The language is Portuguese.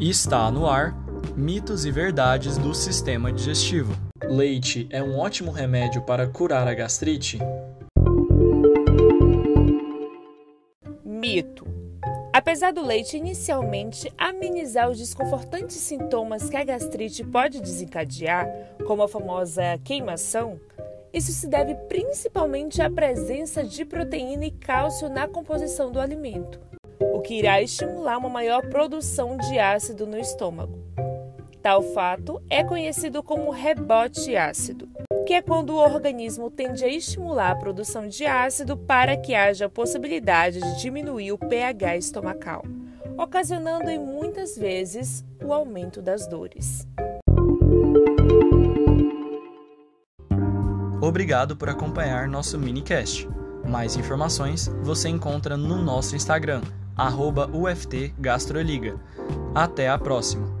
E está no ar Mitos e Verdades do Sistema Digestivo. Leite é um ótimo remédio para curar a gastrite? Mito. Apesar do leite inicialmente amenizar os desconfortantes sintomas que a gastrite pode desencadear, como a famosa queimação, isso se deve principalmente à presença de proteína e cálcio na composição do alimento, o que irá estimular uma maior produção de ácido no estômago. Tal fato é conhecido como rebote ácido, que é quando o organismo tende a estimular a produção de ácido para que haja a possibilidade de diminuir o pH estomacal, ocasionando em muitas vezes o aumento das dores. Obrigado por acompanhar nosso minicast. Mais informações você encontra no nosso Instagram, UFT Gastroliga. Até a próxima!